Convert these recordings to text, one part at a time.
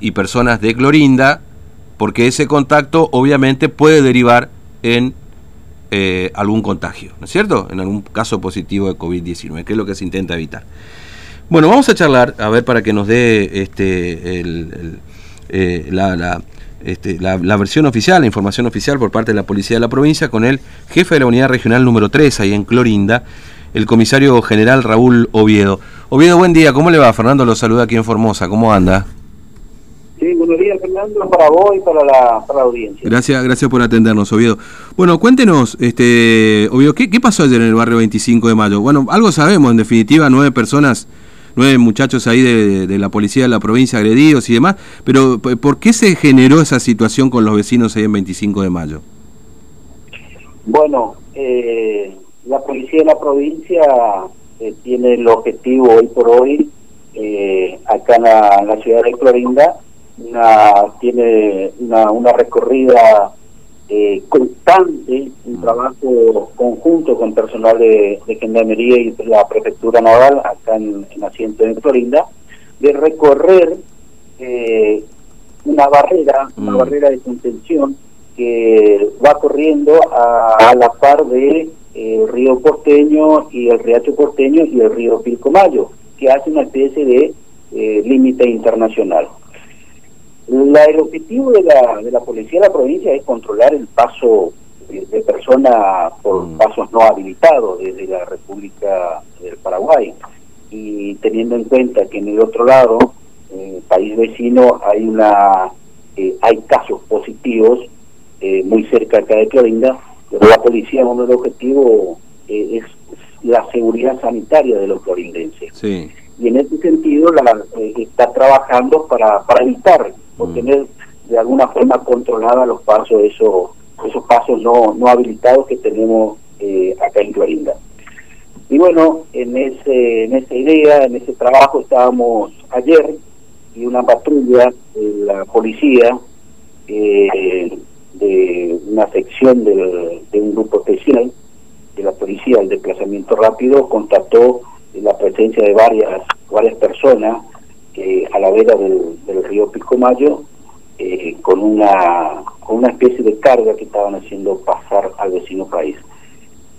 y personas de Clorinda, porque ese contacto obviamente puede derivar en eh, algún contagio, ¿no es cierto? En algún caso positivo de COVID-19, que es lo que se intenta evitar. Bueno, vamos a charlar, a ver, para que nos dé este, eh, la, este, la, la, versión oficial, la información oficial por parte de la Policía de la provincia, con el jefe de la Unidad Regional número 3, ahí en Clorinda, el comisario general Raúl Oviedo. Oviedo, buen día, ¿cómo le va? Fernando lo saluda aquí en Formosa, ¿cómo anda? Sí, buenos días, Fernando, para vos y para la, para la audiencia. Gracias, gracias por atendernos, Oviedo. Bueno, cuéntenos, este, Oviedo, ¿qué, ¿qué pasó ayer en el barrio 25 de mayo? Bueno, algo sabemos, en definitiva, nueve personas, nueve muchachos ahí de, de la policía de la provincia agredidos y demás, pero ¿por qué se generó esa situación con los vecinos ahí en 25 de mayo? Bueno, eh, la policía de la provincia eh, tiene el objetivo hoy por hoy, eh, acá en la, en la ciudad de Clorinda, una, tiene una, una recorrida eh, constante, un trabajo conjunto con personal de, de Gendarmería y la Prefectura Naval acá en, en Asiento de Florinda, de recorrer eh, una barrera, una Mm. barrera de contención que va corriendo a, a la par de eh, el río Porteño y el Riacho Porteño y el río Pilcomayo, que hace una especie de eh, límite internacional. La, el objetivo de la, de la policía de la provincia es controlar el paso de, de personas por Mm. pasos no habilitados desde la República del Paraguay. Y teniendo en cuenta que en el otro lado, en el país vecino, hay una eh, hay casos positivos eh, muy cerca acá de Clorinda, pero la policía, uno del objetivo eh, es la seguridad sanitaria de los clorindenses Sí. y en ese sentido la, eh, está trabajando para, para evitar o Mm. tener de alguna forma controlada los pasos, esos, esos pasos no, no habilitados que tenemos eh, acá en Clorinda. Y bueno, en, ese, en esa idea, en ese trabajo estábamos ayer y una patrulla de la policía eh, de una sección del- de un grupo especial de la policía, el desplazamiento rápido, constató la presencia de varias varias personas eh, a la vera del, del río Pilcomayo eh, con una con una especie de carga que estaban haciendo pasar al vecino país.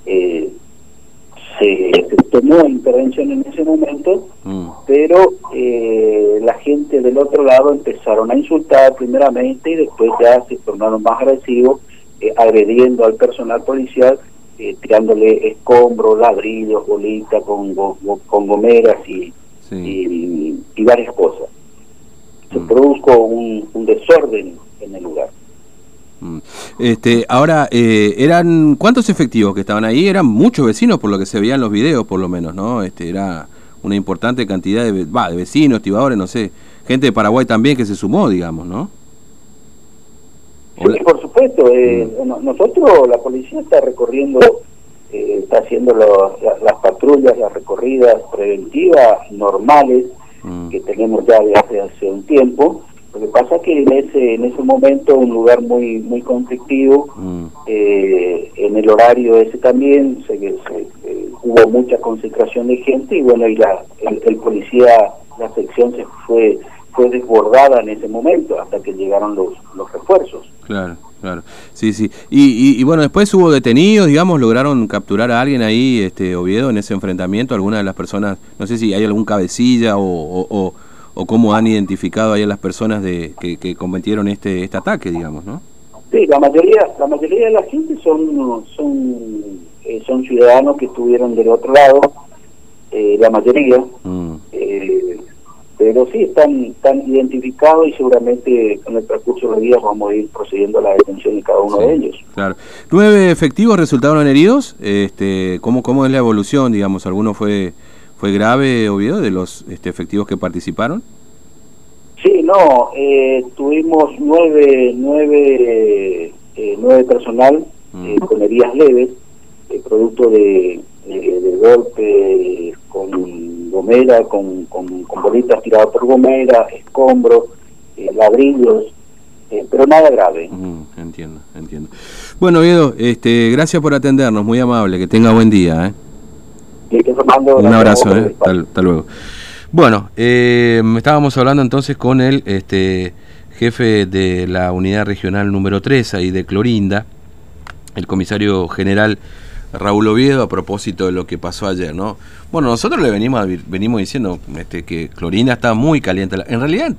Eh, se, se tomó intervención en ese momento, Mm. pero eh, la gente del otro lado empezaron a insultar primeramente y después ya se tornaron más agresivos, eh, agrediendo al personal policial, eh, tirándole escombros, ladrillos, bolitas con, go- go- con gomeras y, Sí. y, y varias cosas. Se Mm. produjo un, un desorden en el lugar. Mm. Este, ahora, eh, eran ¿cuántos efectivos que estaban ahí? Eran muchos vecinos por lo que se veía en los videos, por lo menos, ¿no? Este, era una importante cantidad de, va, de vecinos, activadores, no sé, gente de Paraguay también que se sumó, digamos, ¿no? Sí, por supuesto. eh, no- nosotros, la policía está recorriendo, eh, está haciendo lo- la- las patrullas, las recorridas preventivas normales Que tenemos ya de hace, un tiempo. Lo que pasa es que en ese en ese momento un lugar muy muy conflictivo, eh, en el horario ese también se, se- hubo mucha concentración de gente y bueno y la el, el policía la sección se fue fue desbordada en ese momento hasta que llegaron los los refuerzos. Claro, claro. Sí, sí. Y, y, y bueno, después hubo detenidos, digamos, lograron capturar a alguien ahí, este Oviedo, en ese enfrentamiento, alguna de las personas, no sé si hay algún cabecilla o, o, o, o cómo han identificado ahí a las personas de que, que cometieron este este ataque, digamos, ¿no? Sí, la mayoría, la mayoría de la gente son son eh, son ciudadanos que estuvieron del otro lado, eh, la mayoría, Mm. Eh, pero sí están están identificados y seguramente con el transcurso de los días vamos a ir procediendo a la detención de cada uno Sí, de ellos. Claro. ¿Nueve efectivos resultaron heridos? Este, ¿cómo, ¿Cómo es la evolución, digamos? ¿Alguno fue fue grave, Oviedo, de los este, efectivos que participaron? Sí, no, eh, tuvimos nueve nueve eh, nueve personal eh, Mm. con heridas leves, eh, producto de, de, de golpe con gomera, con, con, con bolitas tiradas por gomera, escombros, eh, ladrillos, eh, pero nada grave. Mm, entiendo, entiendo. Bueno, Oviedo, este, gracias por atendernos, muy amable, que tenga buen día. ¿eh? Y que Fernando, Un abrazo, ¿eh? hasta, hasta luego. Bueno, eh, estábamos hablando entonces con el este, jefe de la unidad regional número 3, ahí de Clorinda, el comisario general Raúl Oviedo, a propósito de lo que pasó ayer, ¿no? Bueno, nosotros le venimos, venimos diciendo este, que Clorinda está muy caliente. En realidad,